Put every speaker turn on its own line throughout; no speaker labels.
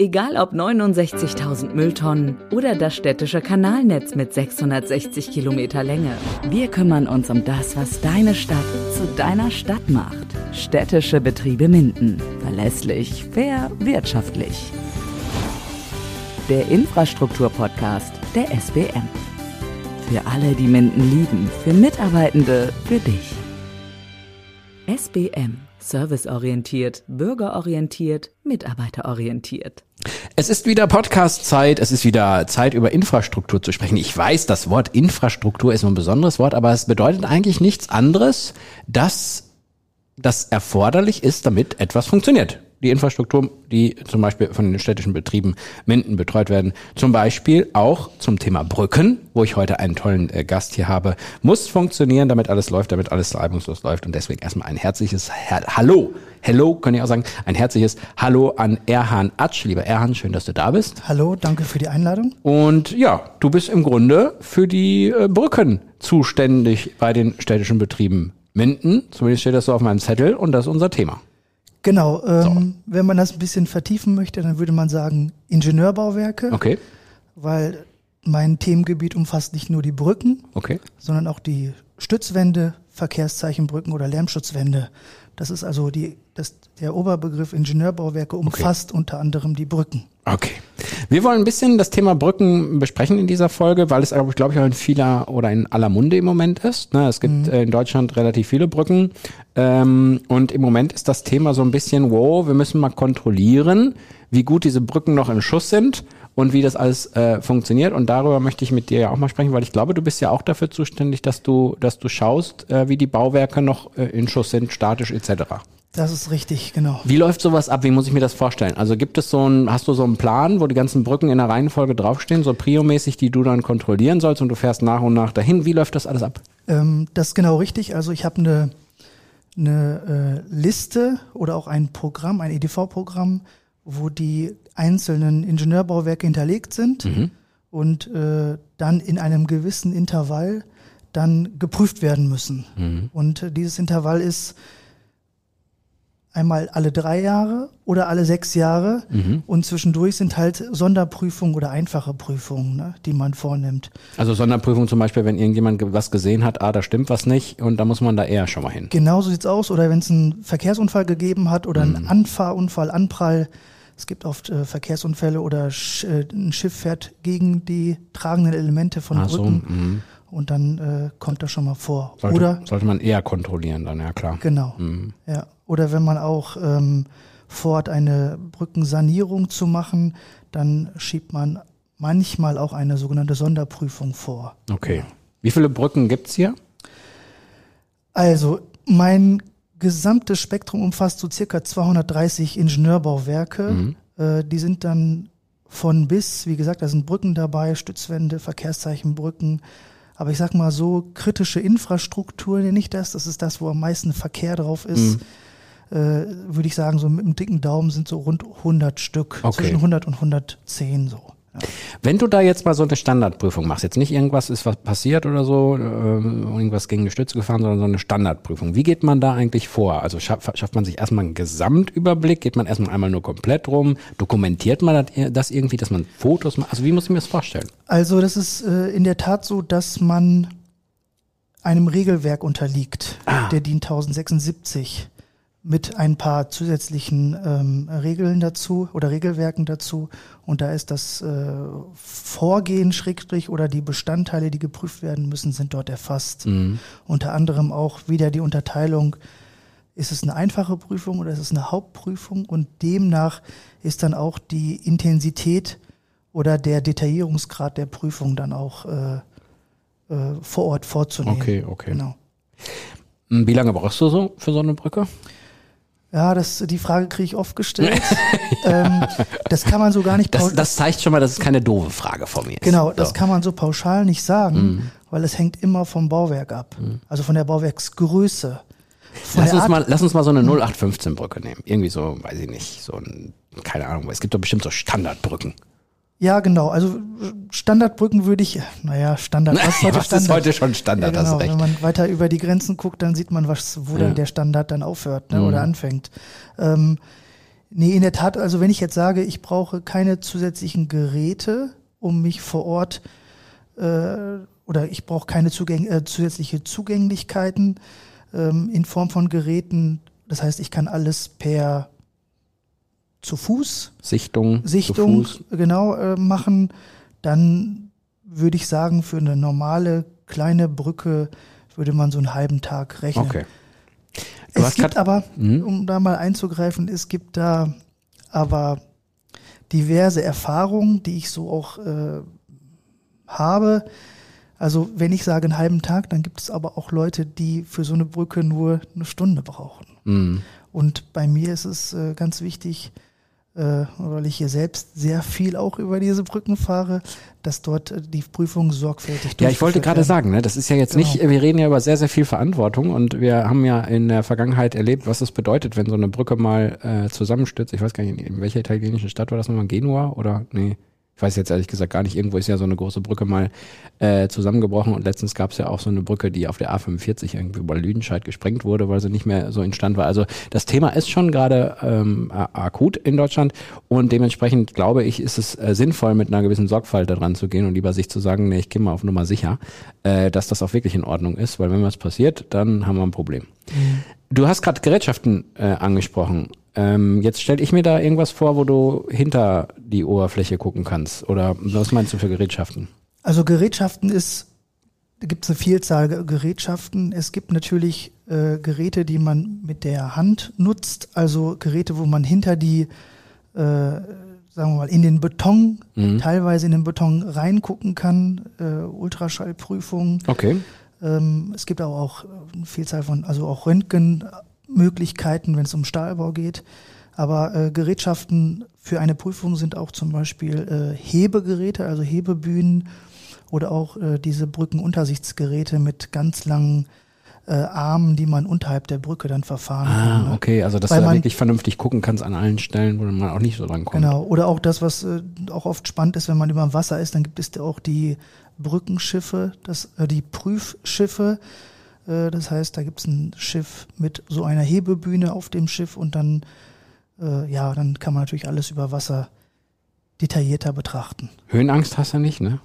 Egal ob 69.000 Mülltonnen oder das städtische Kanalnetz mit 660 Kilometer Länge. Wir kümmern uns um das, was deine Stadt zu deiner Stadt macht. Städtische Betriebe Minden. Verlässlich, fair, wirtschaftlich. Der Infrastrukturpodcast der SBM. Für alle, die Minden lieben, für Mitarbeitende, für dich. SBM. Serviceorientiert, bürgerorientiert, mitarbeiterorientiert.
Es ist wieder Podcast-Zeit, es ist wieder Zeit, über Infrastruktur zu sprechen. Ich weiß, das Wort Infrastruktur ist ein besonderes Wort, aber es bedeutet eigentlich nichts anderes, dass das erforderlich ist, damit etwas funktioniert die Infrastruktur, die zum Beispiel von den städtischen Betrieben Minden betreut werden, zum Beispiel auch zum Thema Brücken, wo ich heute einen tollen äh, Gast hier habe, muss funktionieren, damit alles läuft, damit alles reibungslos läuft. Und deswegen erstmal ein herzliches ha Hallo. Hello, kann ich auch sagen. Ein herzliches Hallo an Erhan Atsch. Lieber Erhan, schön, dass du da bist.
Hallo, danke für die Einladung.
Und ja, du bist im Grunde für die äh, Brücken zuständig bei den städtischen Betrieben Minden. Zumindest steht das so auf meinem Zettel und das ist unser Thema.
Genau, ähm, so. wenn man das ein bisschen vertiefen möchte, dann würde man sagen Ingenieurbauwerke.
Okay.
Weil mein Themengebiet umfasst nicht nur die Brücken,
okay.
sondern auch die Stützwände, Verkehrszeichenbrücken oder Lärmschutzwände. Das ist also die, das, der Oberbegriff Ingenieurbauwerke umfasst okay. unter anderem die Brücken.
Okay. Wir wollen ein bisschen das Thema Brücken besprechen in dieser Folge, weil es, glaube ich, auch in vieler oder in aller Munde im Moment ist. Ne? Es gibt mhm. in Deutschland relativ viele Brücken. Ähm, und im Moment ist das Thema so ein bisschen, wow, wir müssen mal kontrollieren, wie gut diese Brücken noch in Schuss sind und wie das alles äh, funktioniert. Und darüber möchte ich mit dir ja auch mal sprechen, weil ich glaube, du bist ja auch dafür zuständig, dass du, dass du schaust, äh, wie die Bauwerke noch äh, in Schuss sind, statisch etc.
Das ist richtig, genau.
Wie läuft sowas ab? Wie muss ich mir das vorstellen? Also gibt es so ein, hast du so einen Plan, wo die ganzen Brücken in der Reihenfolge draufstehen, so priomäßig, die du dann kontrollieren sollst und du fährst nach und nach dahin? Wie läuft das alles ab?
Ähm, das ist genau richtig. Also ich habe eine, eine äh, Liste oder auch ein Programm, ein EDV-Programm, wo die einzelnen Ingenieurbauwerke hinterlegt sind mhm. und äh, dann in einem gewissen Intervall dann geprüft werden müssen. Mhm. Und äh, dieses Intervall ist einmal alle drei Jahre oder alle sechs Jahre mhm. und zwischendurch sind halt Sonderprüfungen oder einfache Prüfungen, ne, die man vornimmt.
Also Sonderprüfung zum Beispiel, wenn irgendjemand was gesehen hat, ah, da stimmt was nicht und da muss man da eher schon mal hin.
Genau so sieht's aus. Oder wenn es einen Verkehrsunfall gegeben hat oder mhm. einen Anfahrunfall, Anprall, es gibt oft äh, Verkehrsunfälle oder Sch äh, ein Schiff fährt gegen die tragenden Elemente von
Ach
Brücken.
So, mhm.
und dann äh, kommt das schon mal vor.
Sollte,
oder
sollte man eher kontrollieren dann, ja klar.
Genau. Mhm. Ja. Oder wenn man auch ähm, vorhat, eine Brückensanierung zu machen, dann schiebt man manchmal auch eine sogenannte Sonderprüfung vor.
Okay. Wie viele Brücken gibt's hier?
Also mein gesamte Spektrum umfasst so circa 230 Ingenieurbauwerke. Mhm. Äh, die sind dann von bis, wie gesagt, da sind Brücken dabei, Stützwände, Verkehrszeichenbrücken. Aber ich sag mal so, kritische Infrastruktur nenne ich das. Das ist das, wo am meisten Verkehr drauf ist. Mhm. Äh, Würde ich sagen, so mit einem dicken Daumen sind so rund 100 Stück.
Okay.
Zwischen 100 und 110 so.
Wenn du da jetzt mal so eine Standardprüfung machst, jetzt nicht irgendwas ist was passiert oder so, äh, irgendwas gegen eine Stütze gefahren, sondern so eine Standardprüfung. Wie geht man da eigentlich vor? Also schafft, schafft man sich erstmal einen Gesamtüberblick? Geht man erstmal einmal nur komplett rum? Dokumentiert man das irgendwie, dass man Fotos macht? Also wie muss ich mir das vorstellen?
Also das ist äh, in der Tat so, dass man einem Regelwerk unterliegt, ah. der DIN 1076 mit ein paar zusätzlichen ähm, Regeln dazu oder Regelwerken dazu. Und da ist das äh, Vorgehen schrägstrich oder die Bestandteile, die geprüft werden müssen, sind dort erfasst. Mhm. Unter anderem auch wieder die Unterteilung, ist es eine einfache Prüfung oder ist es eine Hauptprüfung? Und demnach ist dann auch die Intensität oder der Detaillierungsgrad der Prüfung dann auch äh, äh, vor Ort vorzunehmen.
Okay, okay. Genau. Wie lange brauchst du so für so eine Brücke?
Ja, das, die Frage kriege ich oft gestellt. ähm, das kann man so gar nicht
das, das zeigt schon mal, dass es keine doofe Frage von mir ist.
Genau, so. das kann man so pauschal nicht sagen, mhm. weil es hängt immer vom Bauwerk ab. Mhm. Also von der Bauwerksgröße.
Von lass, uns mal, lass uns mal so eine 0815-Brücke nehmen. Irgendwie so, weiß ich nicht, so ein, keine Ahnung, es gibt doch bestimmt so Standardbrücken.
Ja, genau. Also Standardbrücken würde ich, naja, Standard.
Was, ist heute, was Standard? ist heute schon Standard?
Ja, genau. Wenn man weiter über die Grenzen guckt, dann sieht man, was, wo ja. dann der Standard dann aufhört ne, mhm. oder anfängt. Ähm, Nee, in der Tat, also wenn ich jetzt sage, ich brauche keine zusätzlichen Geräte, um mich vor Ort äh, oder ich brauche keine Zugäng äh, zusätzliche Zugänglichkeiten ähm, in Form von Geräten. Das heißt, ich kann alles per zu Fuß
Sichtung,
Sichtung
Fuß.
genau äh, machen. Dann würde ich sagen, für eine normale kleine Brücke würde man so einen halben Tag rechnen.
Okay. Du
Es gibt aber,
Mhm.
um da mal einzugreifen, es gibt da aber diverse Erfahrungen, die ich so auch äh, habe. Also wenn ich sage einen halben Tag, dann gibt es aber auch Leute, die für so eine Brücke nur eine Stunde brauchen.
Mhm.
Und bei mir ist es äh, ganz wichtig, weil ich hier selbst sehr viel auch über diese Brücken fahre, dass dort äh, die Prüfungen sorgfältig
Ja, ich wollte gerade sagen, ne, das ist ja jetzt
Genau.
nicht, wir reden ja über sehr, sehr viel Verantwortung und wir haben ja in der Vergangenheit erlebt, was es bedeutet, wenn so eine Brücke mal äh, zusammenstürzt. Ich weiß gar nicht, in welcher italienischen Stadt war das nochmal? Genua oder? Nee. Ich weiß jetzt ehrlich gesagt gar nicht, irgendwo ist ja so eine große Brücke mal äh, zusammengebrochen und letztens gab es ja auch so eine Brücke, die auf der A45 irgendwie über Lüdenscheid gesprengt wurde, weil sie nicht mehr so instand war. Also das Thema ist schon gerade ähm, akut in Deutschland und dementsprechend glaube ich, ist es äh, sinnvoll, mit einer gewissen Sorgfalt daran zu gehen und lieber sich zu sagen, nee, ich gehe mal auf Nummer sicher, äh, dass das auch wirklich in Ordnung ist, weil wenn was passiert, dann haben wir ein Problem. Du hast gerade Gerätschaften äh, angesprochen. Ähm, jetzt stell ich mir da irgendwas vor, wo du hinter die Oberfläche gucken kannst. Oder was meinst du für Gerätschaften?
Also Gerätschaften ist, da gibt es eine Vielzahl Ge- Gerätschaften. Es gibt natürlich äh, Geräte, die man mit der Hand nutzt, also Geräte, wo man hinter die, äh, sagen wir mal, in den Beton,
Mhm.
teilweise in den Beton reingucken kann, äh, Ultraschallprüfungen.
Okay.
Ähm, es gibt aber auch eine Vielzahl von, also auch Röntgenmöglichkeiten, wenn es um Stahlbau geht. Aber äh, Gerätschaften für eine Prüfung sind auch zum Beispiel äh, Hebegeräte, also Hebebühnen oder auch äh, diese Brückenuntersichtsgeräte mit ganz langen äh, Armen, die man unterhalb der Brücke dann verfahren kann.
Ah,
ne?
okay. Also, dass
Weil
du da
man-
wirklich vernünftig gucken kannst an allen Stellen, wo man auch nicht so dran kommt.
Genau. Oder auch das, was äh, auch oft spannend ist, wenn man über dem Wasser ist, dann gibt es auch die Brückenschiffe, das, äh, die Prüfschiffe. Äh, das heißt, da gibt es ein Schiff mit so einer Hebebühne auf dem Schiff und dann, äh, ja, dann kann man natürlich alles über Wasser detaillierter betrachten.
Höhenangst hast du nicht, ne?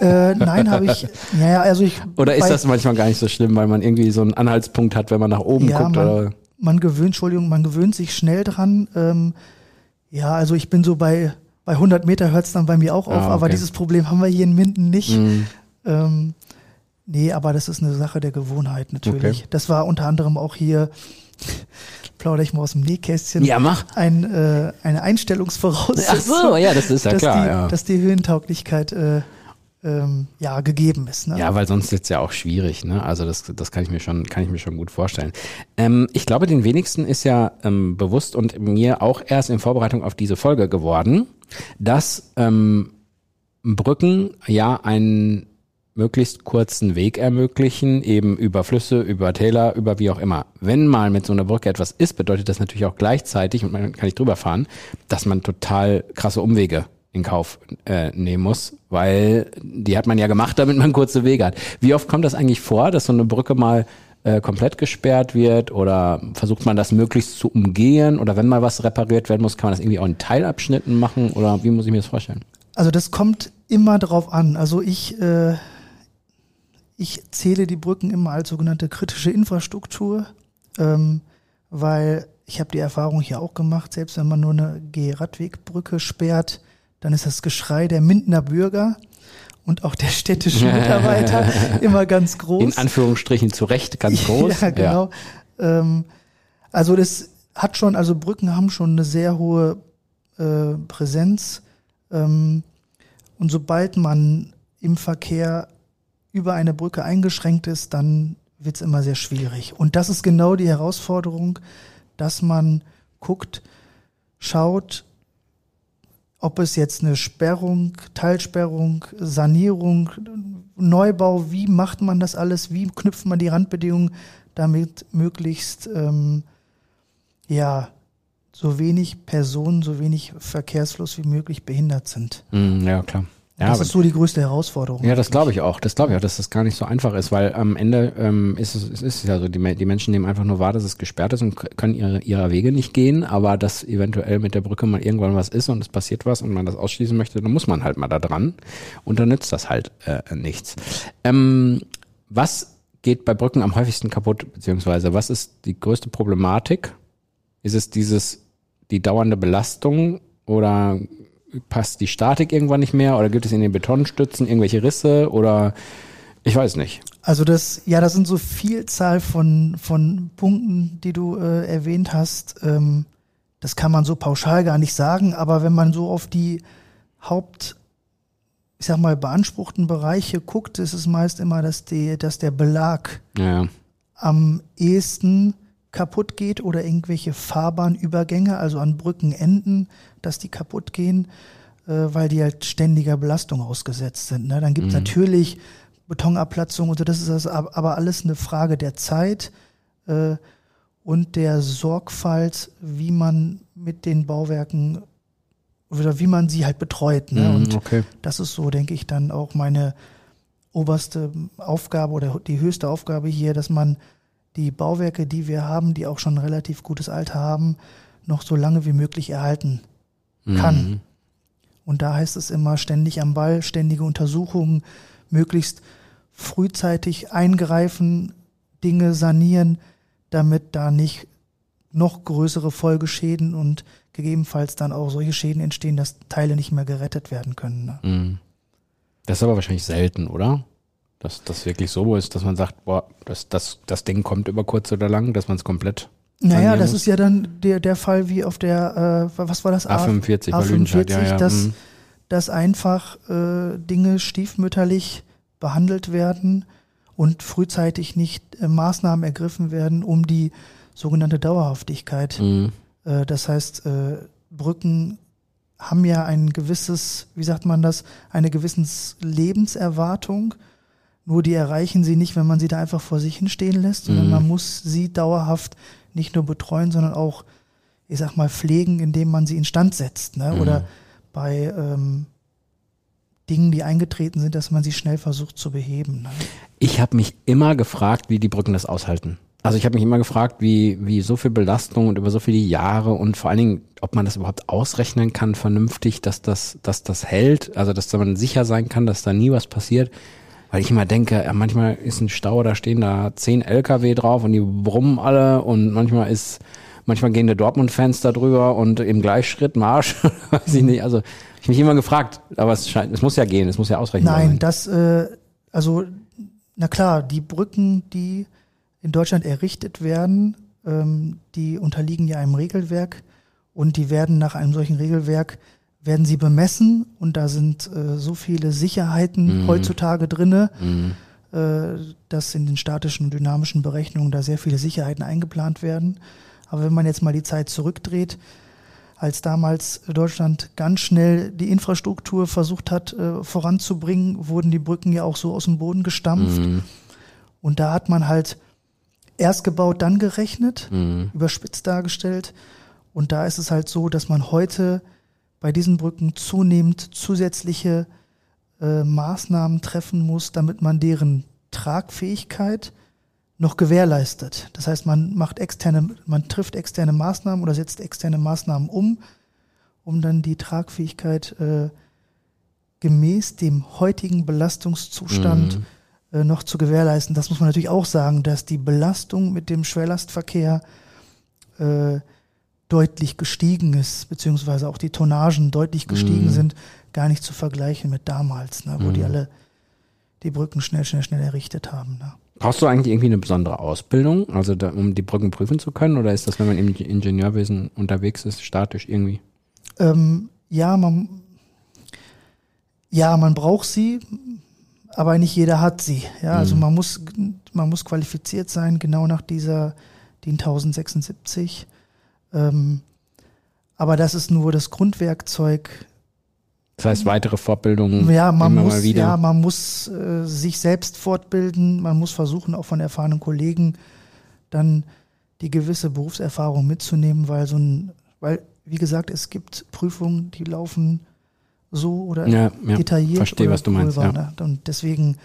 äh, nein, habe ich. Ja, ja, also ich.
Oder ist
bei-
das manchmal gar nicht so schlimm, weil man irgendwie so einen Anhaltspunkt hat, wenn man nach oben
Ja,
guckt?
man-
oder?
man gewöhnt, Entschuldigung, man gewöhnt sich schnell dran. Ähm, ja, also ich bin so bei, bei 100 Meter hört es dann bei mir auch auf,
Ah,
aber
okay.
dieses Problem haben wir hier in Minden nicht.
Mhm.
Ähm, nee, aber das ist eine Sache der Gewohnheit natürlich.
Okay.
Das war unter anderem auch hier, plaudere ich mal aus dem Nähkästchen,
Ja, mach.
ein, äh, eine Einstellungsvoraussetzung.
Ach so, ja, das ist ja
dass
klar.
die,
ja.
dass die Höhentauglichkeit äh, ähm, ja gegeben ist. Ne?
Ja, weil sonst wird's ja auch schwierig, ne? Also das, das kann ich mir schon, kann ich mir schon gut vorstellen. Ähm, ich glaube, den wenigsten ist ja ähm, bewusst und mir auch erst in Vorbereitung auf diese Folge geworden, dass ähm, Brücken ja einen möglichst kurzen Weg ermöglichen, eben über Flüsse, über Täler, über wie auch immer. Wenn mal mit so einer Brücke etwas ist, bedeutet das natürlich auch gleichzeitig, und man kann nicht drüber fahren, dass man total krasse Umwege in Kauf äh, nehmen muss, weil die hat man ja gemacht, damit man kurze Wege hat. Wie oft kommt das eigentlich vor, dass so eine Brücke mal äh, komplett gesperrt wird oder versucht man das möglichst zu umgehen oder wenn mal was repariert werden muss, kann man das irgendwie auch in Teilabschnitten machen oder wie muss ich mir das vorstellen?
Also das kommt immer drauf an. Also ich, äh, ich zähle die Brücken immer als sogenannte kritische Infrastruktur, ähm, weil ich habe die Erfahrung hier auch gemacht, selbst wenn man nur eine Geh-Radwegbrücke sperrt, dann ist das Geschrei der Mindener Bürger und auch der städtischen Mitarbeiter immer ganz groß.
In Anführungsstrichen zu Recht ganz groß.
Ja, genau. Ähm, also das hat schon, also Brücken haben schon eine sehr hohe äh, Präsenz. Ähm, und sobald man im Verkehr über eine Brücke eingeschränkt ist, dann wird es immer sehr schwierig. Und das ist genau die Herausforderung, dass man guckt, schaut, ob es jetzt eine Sperrung, Teilsperrung, Sanierung, Neubau, wie macht man das alles, wie knüpft man die Randbedingungen, damit möglichst ähm, ja so wenig Personen, so wenig Verkehrsfluss wie möglich behindert sind.
Mm, ja, klar. Ja,
das ist so die größte Herausforderung.
Ja, das glaube ich auch. Das glaube ich auch, dass das gar nicht so einfach ist, weil am Ende ähm, ist es, es ist ja so, die, die Menschen nehmen einfach nur wahr, dass es gesperrt ist und können ihre, ihrer Wege nicht gehen, aber dass eventuell mit der Brücke mal irgendwann was ist und es passiert was und man das ausschließen möchte, dann muss man halt mal da dran und dann nützt das halt äh, nichts. Ähm, was geht bei Brücken am häufigsten kaputt, beziehungsweise was ist die größte Problematik? Ist es dieses, die dauernde Belastung oder passt die Statik irgendwann nicht mehr oder gibt es in den Betonstützen irgendwelche Risse oder ich weiß nicht.
Also das, ja, das sind so Vielzahl von, von Punkten, die du äh, erwähnt hast. Ähm, das kann man so pauschal gar nicht sagen, aber wenn man so auf die Haupt, ich sag mal, beanspruchten Bereiche guckt, ist es meist immer, dass, die, dass der Belag
Ja,
am ehesten kaputt geht oder irgendwelche Fahrbahnübergänge, also an Brückenenden, dass die kaputt gehen, äh, weil die halt ständiger Belastung ausgesetzt sind. Ne? Dann gibt es natürlich Betonabplatzung und so, das ist das, ab- aber alles eine Frage der Zeit äh, und der Sorgfalt, wie man mit den Bauwerken oder wie man sie halt betreut. Ne?
Mhm,
Und
okay.
das ist so, denke ich, dann auch meine oberste Aufgabe oder die höchste Aufgabe hier, dass man die Bauwerke, die wir haben, die auch schon ein relativ gutes Alter haben, noch so lange wie möglich erhalten kann.
Mhm.
Und da heißt es immer ständig am Ball, ständige Untersuchungen, möglichst frühzeitig eingreifen, Dinge sanieren, damit da nicht noch größere Folgeschäden und gegebenenfalls dann auch solche Schäden entstehen, dass Teile nicht mehr gerettet werden können. Ne?
Mhm. Das ist aber wahrscheinlich selten, oder? Dass das wirklich so ist, dass man sagt, boah, das, das, das Ding kommt über kurz oder lang, dass man es komplett
Naja, das
muss.
ist ja dann der, der Fall wie auf der, äh, was war das?
A45 bei
A45,
Lüdenscheid, ja, ja.
dass,
mhm.
dass einfach äh, Dinge stiefmütterlich behandelt werden und frühzeitig nicht äh, Maßnahmen ergriffen werden, um die sogenannte Dauerhaftigkeit.
Mhm.
Äh, das heißt, äh, Brücken haben ja ein gewisses, wie sagt man das, eine gewissens Lebenserwartung. Nur die erreichen sie nicht, wenn man sie da einfach vor sich hinstehen lässt, sondern
Mhm.
man muss sie dauerhaft nicht nur betreuen, sondern auch, ich sag mal, pflegen, indem man sie instand setzt. Ne?
Mhm.
Oder bei ähm, Dingen, die eingetreten sind, dass man sie schnell versucht zu beheben. Ne?
Ich habe mich immer gefragt, wie die Brücken das aushalten. Also ich habe mich immer gefragt, wie, wie so viel Belastung und über so viele Jahre und vor allen Dingen, ob man das überhaupt ausrechnen kann, vernünftig, dass das, dass das hält, also dass man sicher sein kann, dass da nie was passiert. Weil ich immer denke, ja, manchmal ist ein Stau, da stehen da zehn LKW drauf und die brummen alle und manchmal ist, manchmal gehen die Dortmund-Fans da drüber und im Gleichschritt Marsch, weiß ich nicht. Also ich mich immer gefragt, aber es scheint, es muss ja gehen, es muss ja ausrechenbar
Nein,
sein.
das, äh, also, na klar, die Brücken, die in Deutschland errichtet werden, ähm, die unterliegen ja einem Regelwerk und die werden nach einem solchen Regelwerk, werden sie bemessen und da sind äh, so viele Sicherheiten heutzutage drinne, äh, dass in den statischen und dynamischen Berechnungen da sehr viele Sicherheiten eingeplant werden. Aber wenn man jetzt mal die Zeit zurückdreht, als damals Deutschland ganz schnell die Infrastruktur versucht hat äh, voranzubringen, wurden die Brücken ja auch so aus dem Boden gestampft.
Mhm.
Und da hat man halt erst gebaut, dann gerechnet,
Mhm.
überspitzt dargestellt. Und da ist es halt so, dass man heute bei diesen Brücken zunehmend zusätzliche äh, Maßnahmen treffen muss, damit man deren Tragfähigkeit noch gewährleistet. Das heißt, man macht externe, man trifft externe Maßnahmen oder setzt externe Maßnahmen um, um dann die Tragfähigkeit äh, gemäß dem heutigen Belastungszustand äh, noch zu gewährleisten. Das muss man natürlich auch sagen, dass die Belastung mit dem Schwerlastverkehr äh, deutlich gestiegen ist, beziehungsweise auch die Tonnagen deutlich gestiegen
Mhm.
sind, gar nicht zu vergleichen mit damals, ne, wo die
Mhm.
alle die Brücken schnell, schnell, schnell errichtet haben. Ne.
Brauchst du eigentlich irgendwie eine besondere Ausbildung, also da, um die Brücken prüfen zu können? Oder ist das, wenn man im Ingenieurwesen unterwegs ist, statisch irgendwie?
Ähm, ja, man, ja, man braucht sie, aber nicht jeder hat sie. Ja, also
Mhm.
man muss, man muss qualifiziert sein, genau nach dieser DIN 1076. Ähm, aber das ist nur das Grundwerkzeug.
Das heißt, weitere Fortbildungen
Ja, man
immer
muss,
mal wieder.
ja, man muss äh, sich selbst fortbilden. Man muss versuchen, auch von erfahrenen Kollegen dann die gewisse Berufserfahrung mitzunehmen, weil so ein, weil, wie gesagt, es gibt Prüfungen, die laufen so oder
Ja, ja,
detailliert.
verstehe,
oder
was du meinst, ja.
ne? Und deswegen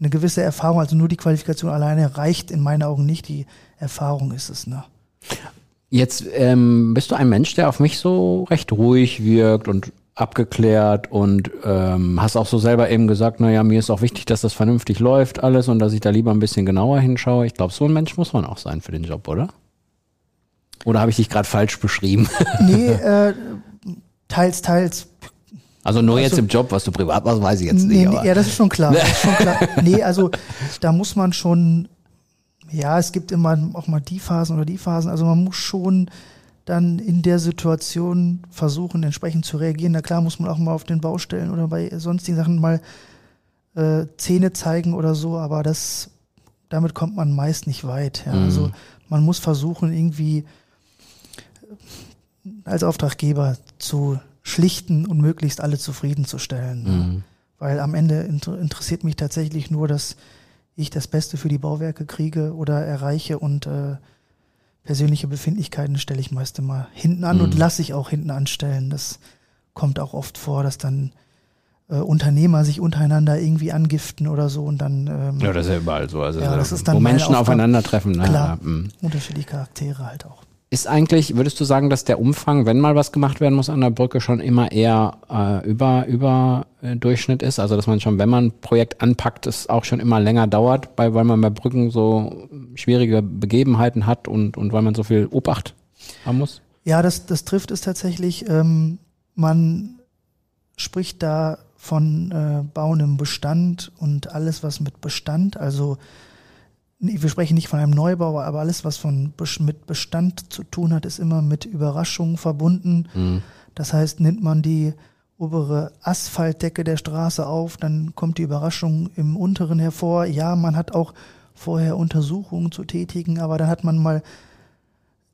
eine gewisse Erfahrung, also nur die Qualifikation alleine reicht in meinen Augen nicht. Die Erfahrung ist es. Ne?
Jetzt ähm, bist du ein Mensch, der auf mich so recht ruhig wirkt und abgeklärt und ähm, hast auch so selber eben gesagt, naja, mir ist auch wichtig, dass das vernünftig läuft alles und dass ich da lieber ein bisschen genauer hinschaue. Ich glaube, so ein Mensch muss man auch sein für den Job, oder? Oder habe ich dich gerade falsch beschrieben?
Nee, äh, teils, teils.
Also nur jetzt
Also-
im Job, was du privat machst, weiß ich jetzt nicht.
Nee, nee,
aber
ja, das ist schon klar. Das ist schon klar. Nee, also da muss man schon, ja, es gibt immer auch mal die Phasen oder die Phasen. Also man muss schon dann in der Situation versuchen, entsprechend zu reagieren. Na klar muss man auch mal auf den Baustellen oder bei sonstigen Sachen mal äh, Zähne zeigen oder so, aber das, damit kommt man meist nicht weit. Ja.
Mhm.
Also man muss versuchen, irgendwie als Auftraggeber zu schlichten und möglichst alle zufriedenzustellen.
Mhm.
Weil am Ende inter interessiert mich tatsächlich nur, dass ich das Beste für die Bauwerke kriege oder erreiche und äh, persönliche Befindlichkeiten stelle ich meist immer hinten an und
Mhm.
lasse ich auch hinten anstellen. Das kommt auch oft vor, dass dann äh, Unternehmer sich untereinander irgendwie angiften oder so und dann ähm,
Ja, das ist ja überall so. Also,
Ja, das ist dann
wo Menschen
Aufgabe.
aufeinandertreffen. Ne?
Klar.
Mhm.
unterschiedliche Charaktere halt auch.
Ist eigentlich, würdest du sagen, dass der Umfang, wenn mal was gemacht werden muss an der Brücke, schon immer eher äh, über, über äh, Durchschnitt ist? Also dass man schon, wenn man ein Projekt anpackt, es auch schon immer länger dauert, bei, weil man bei Brücken so schwierige Begebenheiten hat und, und weil man so viel Obacht haben muss?
Ja, das, das trifft es tatsächlich. Ähm, man spricht da von äh, Bauen im Bestand und alles, was mit Bestand, also nee, wir sprechen nicht von einem Neubau, aber alles, was von mit Bestand zu tun hat, ist immer mit Überraschungen verbunden.
Mhm.
Das heißt, nimmt man die obere Asphaltdecke der Straße auf, dann kommt die Überraschung im unteren hervor. Ja, man hat auch vorher Untersuchungen zu tätigen, aber dann hat man mal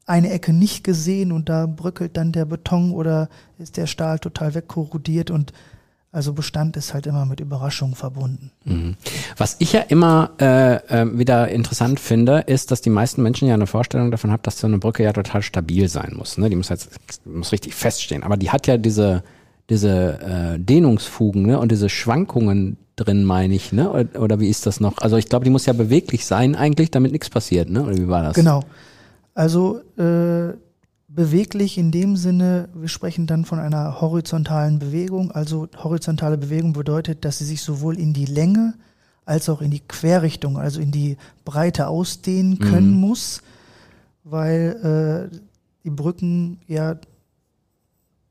eine Ecke nicht gesehen und da bröckelt dann der Beton oder ist der Stahl total wegkorrodiert und also Bestand ist halt immer mit Überraschungen verbunden.
Mhm. Was ich ja immer äh, äh, wieder interessant finde, ist, dass die meisten Menschen ja eine Vorstellung davon haben, dass so eine Brücke ja total stabil sein muss. Ne? Die muss jetzt muss richtig feststehen. Aber die hat ja diese diese äh, Dehnungsfugen ne? und diese Schwankungen drin, meine ich. Ne? Oder, oder wie ist das noch? Also ich glaube, die muss ja beweglich sein eigentlich, damit nichts passiert. Ne? Oder wie war das?
Genau. Also äh, beweglich in dem Sinne, wir sprechen dann von einer horizontalen Bewegung. Also horizontale Bewegung bedeutet, dass sie sich sowohl in die Länge als auch in die Querrichtung, also in die Breite ausdehnen können muss, weil äh, die Brücken ja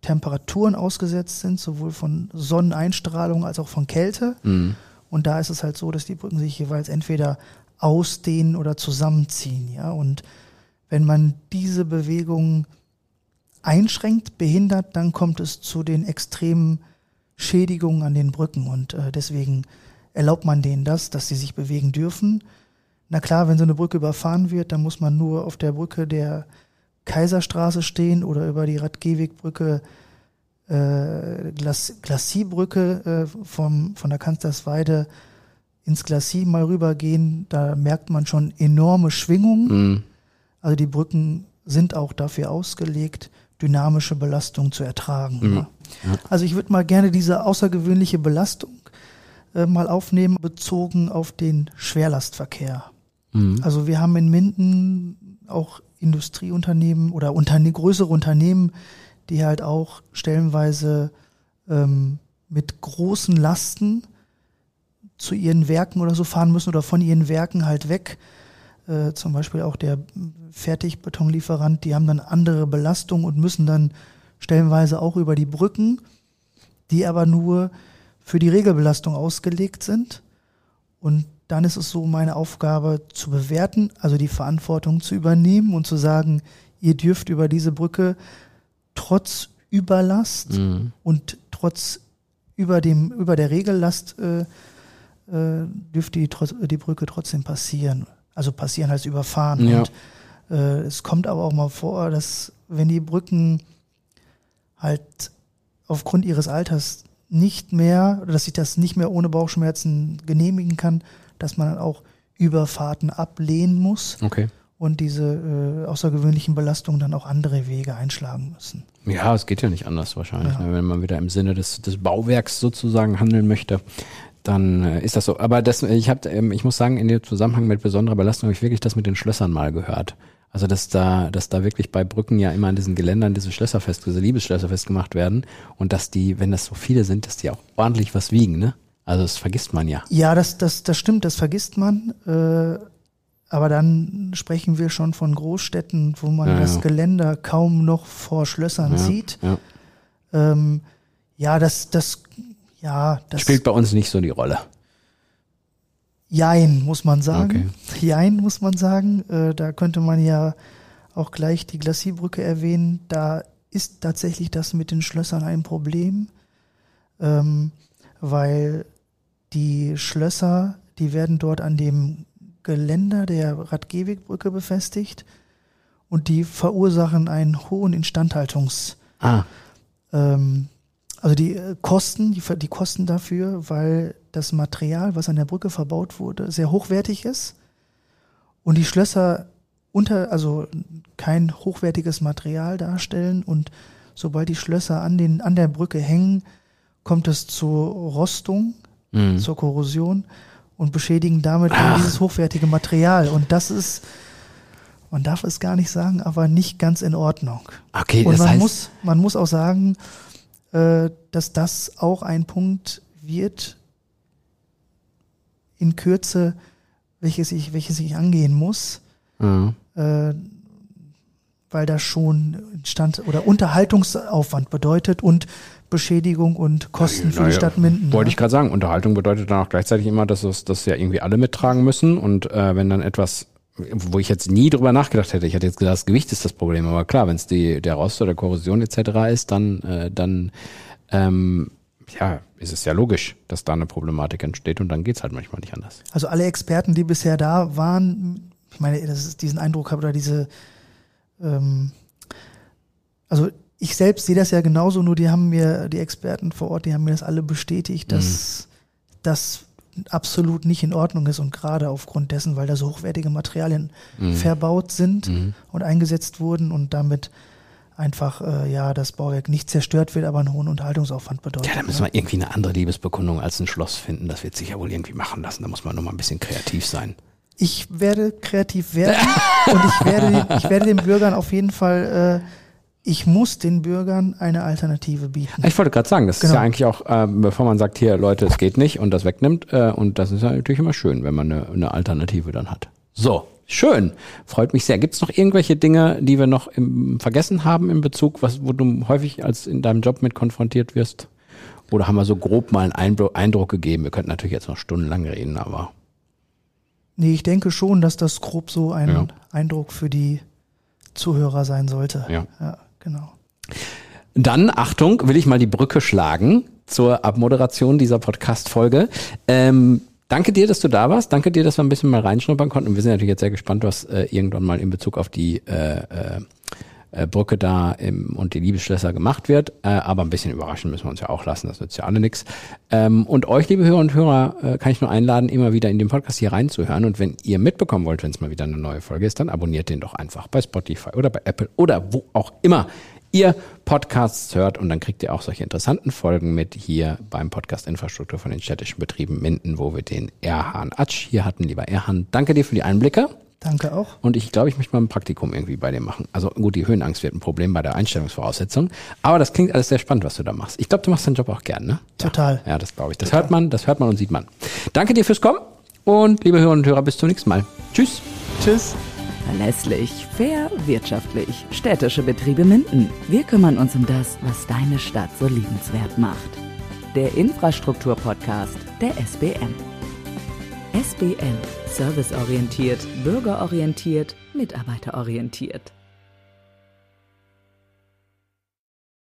Temperaturen ausgesetzt sind, sowohl von Sonneneinstrahlung als auch von Kälte.
Mhm.
Und da ist es halt so, dass die Brücken sich jeweils entweder ausdehnen oder zusammenziehen, ja. Und wenn man diese Bewegung einschränkt, behindert, dann kommt es zu den extremen Schädigungen an den Brücken. Und äh, deswegen erlaubt man denen das, dass sie sich bewegen dürfen. Na klar, wenn so eine Brücke überfahren wird, dann muss man nur auf der Brücke der Kaiserstraße stehen oder über die Radgewegbrücke äh, Glas Glacierbrücke äh, vom, von der Kanzlersweide ins Glacier mal rübergehen. Da merkt man schon enorme Schwingungen.
Mhm.
Also die Brücken sind auch dafür ausgelegt, dynamische Belastung zu ertragen.
Mhm.
Ja. Also ich würde mal gerne diese außergewöhnliche Belastung äh, mal aufnehmen, bezogen auf den Schwerlastverkehr.
Mhm.
Also wir haben in Minden auch Industrieunternehmen oder Unterne größere Unternehmen, die halt auch stellenweise ähm, mit großen Lasten zu ihren Werken oder so fahren müssen oder von ihren Werken halt weg. Äh, zum Beispiel auch der Fertigbetonlieferant, die haben dann andere Belastungen und müssen dann stellenweise auch über die Brücken, die aber nur für die Regelbelastung ausgelegt sind. Und dann ist es so meine Aufgabe zu bewerten, also die Verantwortung zu übernehmen und zu sagen, ihr dürft über diese Brücke trotz Überlast
Mhm.
und trotz über dem über der Regellast äh, äh, dürfte die, die Brücke trotzdem passieren. Also passieren heißt überfahren.
Ja.
Und äh, es kommt aber auch mal vor, dass wenn die Brücken halt aufgrund ihres Alters nicht mehr, oder dass ich das nicht mehr ohne Bauchschmerzen genehmigen kann, dass man dann auch Überfahrten ablehnen muss.
Okay.
und diese äh, außergewöhnlichen Belastungen dann auch andere Wege einschlagen müssen.
Ja, es geht ja nicht anders wahrscheinlich. Ja. Ne? Wenn man wieder im Sinne des, des Bauwerks sozusagen handeln möchte, dann äh, ist das so. Aber das, ich habe, ähm, ich muss sagen, in dem Zusammenhang mit besonderer Belastung habe ich wirklich das mit den Schlössern mal gehört. Also dass da, dass da wirklich bei Brücken ja immer an diesen Geländern diese Schlösser fest, diese Liebesschlösser festgemacht werden und dass die, wenn das so viele sind, dass die auch ordentlich was wiegen, ne? Also das vergisst man ja.
Ja, das, das, das stimmt, das vergisst man. Äh, aber dann sprechen wir schon von Großstädten, wo man ja, das ja. Geländer kaum noch vor Schlössern ja, sieht. Ja, ähm, ja das, das, ja, das
spielt bei uns nicht so die Rolle.
Jein, muss man sagen. Okay. Jein, muss man sagen. Äh, da könnte man ja auch gleich die Glacierbrücke erwähnen. Da ist tatsächlich das mit den Schlössern ein Problem, ähm, weil die Schlösser, die werden dort an dem Geländer der Radgewigbrücke befestigt und die verursachen einen hohen Instandhaltungs. Ah. Ähm, also die äh, Kosten, die, die Kosten dafür, weil das Material, was an der Brücke verbaut wurde, sehr hochwertig ist und die Schlösser unter, also kein hochwertiges Material darstellen und sobald die Schlösser an den, an der Brücke hängen, kommt es zur Rostung, mhm. zur Korrosion und beschädigen damit dieses hochwertige Material. Und das ist, man darf es gar nicht sagen, aber nicht ganz in Ordnung.
Okay,
und das man heißt muss, man muss auch sagen, dass das auch ein Punkt wird in Kürze, welches ich, welches ich angehen muss, mhm. äh, weil das schon Stand oder Unterhaltungsaufwand bedeutet und Beschädigung und Kosten für die Stadt Minden.
Wollte ja. ich gerade sagen, Unterhaltung bedeutet dann auch gleichzeitig immer, dass das ja irgendwie alle mittragen müssen und äh, wenn dann etwas wo ich jetzt nie drüber nachgedacht hätte. Ich hatte jetzt gesagt, das Gewicht ist das Problem, aber klar, wenn es die der Rost oder Korrosion etc. ist, dann äh, dann ähm, ja, ist es ja logisch, dass da eine Problematik entsteht und dann geht's halt manchmal nicht anders.
Also alle Experten, die bisher da waren, ich meine, das ist diesen Eindruck habe oder diese ähm, also ich selbst sehe das ja genauso, nur die haben mir, die Experten vor Ort, die haben mir das alle bestätigt, dass mhm. das absolut nicht in Ordnung ist und gerade aufgrund dessen, weil da so hochwertige Materialien mhm. verbaut sind mhm. und eingesetzt wurden und damit einfach äh, ja das Bauwerk nicht zerstört wird, aber einen hohen Unterhaltungsaufwand bedeutet.
Ja, da müssen wir irgendwie eine andere Liebesbekundung als ein Schloss finden. Das wird sich ja wohl irgendwie machen lassen. Da muss man nur mal ein bisschen kreativ sein.
Ich werde kreativ werden und ich werde, ich werde den Bürgern auf jeden Fall äh, ich muss den Bürgern eine Alternative bieten.
Ich wollte gerade sagen, das genau. ist ja eigentlich auch, äh, bevor man sagt, hier Leute, es geht nicht und das wegnimmt, äh, und das ist ja natürlich immer schön, wenn man eine, eine Alternative dann hat. So, schön, freut mich sehr. Gibt es noch irgendwelche Dinge, die wir noch im, vergessen haben in Bezug, was, wo du häufig als in deinem Job mit konfrontiert wirst? Oder haben wir so grob mal einen Eindruck gegeben? Wir könnten natürlich jetzt noch stundenlang reden, aber.
Nee, ich denke schon, dass das grob so ein ja. Eindruck für die Zuhörer sein sollte.
Ja.
ja. Genau.
Dann, Achtung, will ich mal die Brücke schlagen zur Abmoderation dieser Podcast-Folge. Ähm, danke dir, dass du da warst. Danke dir, dass wir ein bisschen mal reinschnuppern konnten. Und wir sind natürlich jetzt sehr gespannt, was äh, irgendwann mal in Bezug auf die äh, äh, äh, Brücke da im, und die Liebesschlösser gemacht wird. Äh, aber ein bisschen überraschen müssen wir uns ja auch lassen, das nützt ja alle nichts. Ähm, und euch, liebe Hörer und Hörer, äh, kann ich nur einladen, immer wieder in den Podcast hier reinzuhören. Und wenn ihr mitbekommen wollt, wenn es mal wieder eine neue Folge ist, dann abonniert den doch einfach bei Spotify oder bei Apple oder wo auch immer ihr Podcasts hört und dann kriegt ihr auch solche interessanten Folgen mit hier beim Podcast Infrastruktur von den städtischen Betrieben Minden, wo wir den Erhan Atsch hier hatten. Lieber Erhan, danke dir für die Einblicke.
Danke auch.
Und ich glaube, ich möchte mal ein Praktikum irgendwie bei dir machen. Also gut, die Höhenangst wird ein Problem bei der Einstellungsvoraussetzung. Aber das klingt alles sehr spannend, was du da machst. Ich glaube, du machst deinen Job auch gern, ne?
Total.
Ja, ja das glaube ich. Das Total. hört man, das hört man und sieht man. Danke dir fürs Kommen und liebe Hörer und Hörer, bis zum nächsten Mal. Tschüss.
Tschüss.
Verlässlich, fair, wirtschaftlich. Städtische Betriebe Minden. Wir kümmern uns um das, was deine Stadt so liebenswert macht. Der Infrastruktur-Podcast der SBM. SBM. Serviceorientiert, bürgerorientiert, mitarbeiterorientiert.